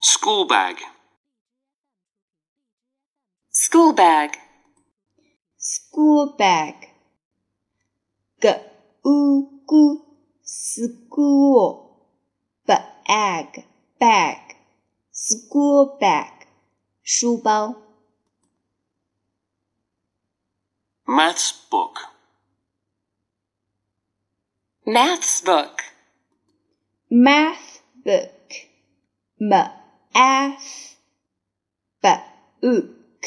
school bag, school bag, school bag. G u g school bag. Bag. School bag. 书包 maths book, maths book, math book math book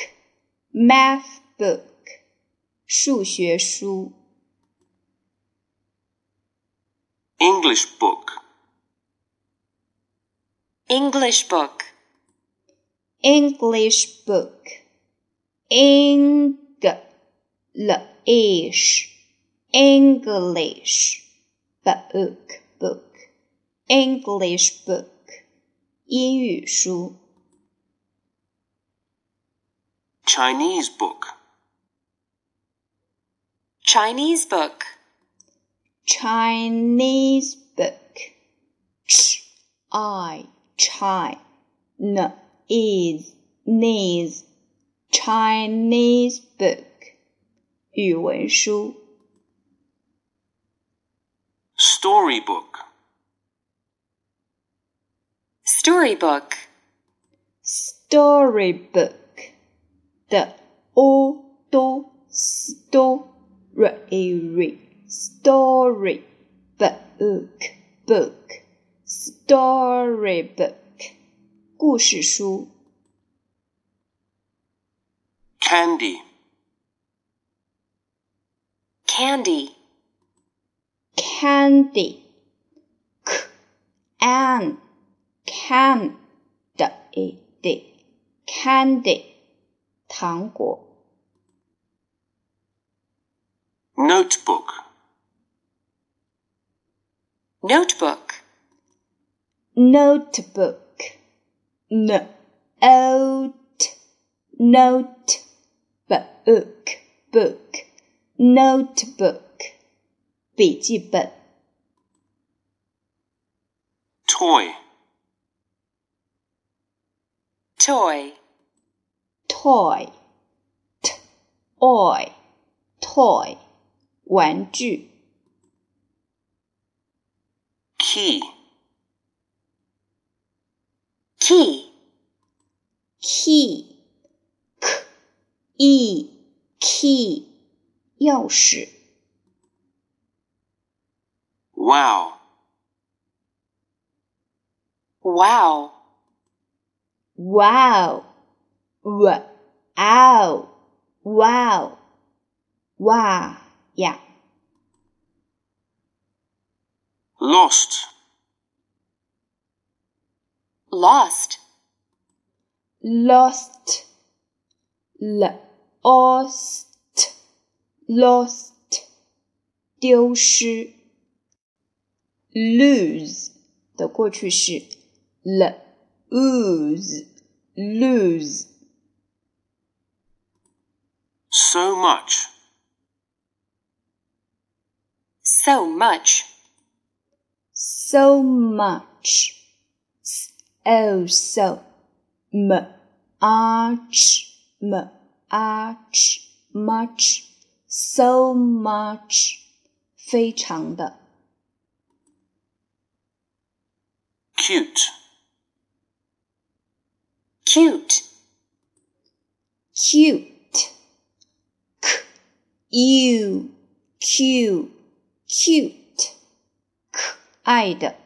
math book 数学书 English book, English book, English book English English book book English book 英语书 Chinese book, Chinese book, Chinese book ch i chi n is knees Chinese book 语文书 storybook, storybook, storybook 的 o do story story book book storybook 故事书 candy, candy, candy k an can 的 e d candy 糖果 notebook, notebook, notebook n o t note book book notebook 笔记本 toy, toy, toy t oy toy 玩具 key, key, key k e key 钥匙 wow, wow, wow w ow wow 哇呀 lost, lost, lost lost lost 丢失 lose 的过去式 lose lose so much, so much, so much oh so much much much so much 非常的 cute, cute, cute k u q cute 可爱的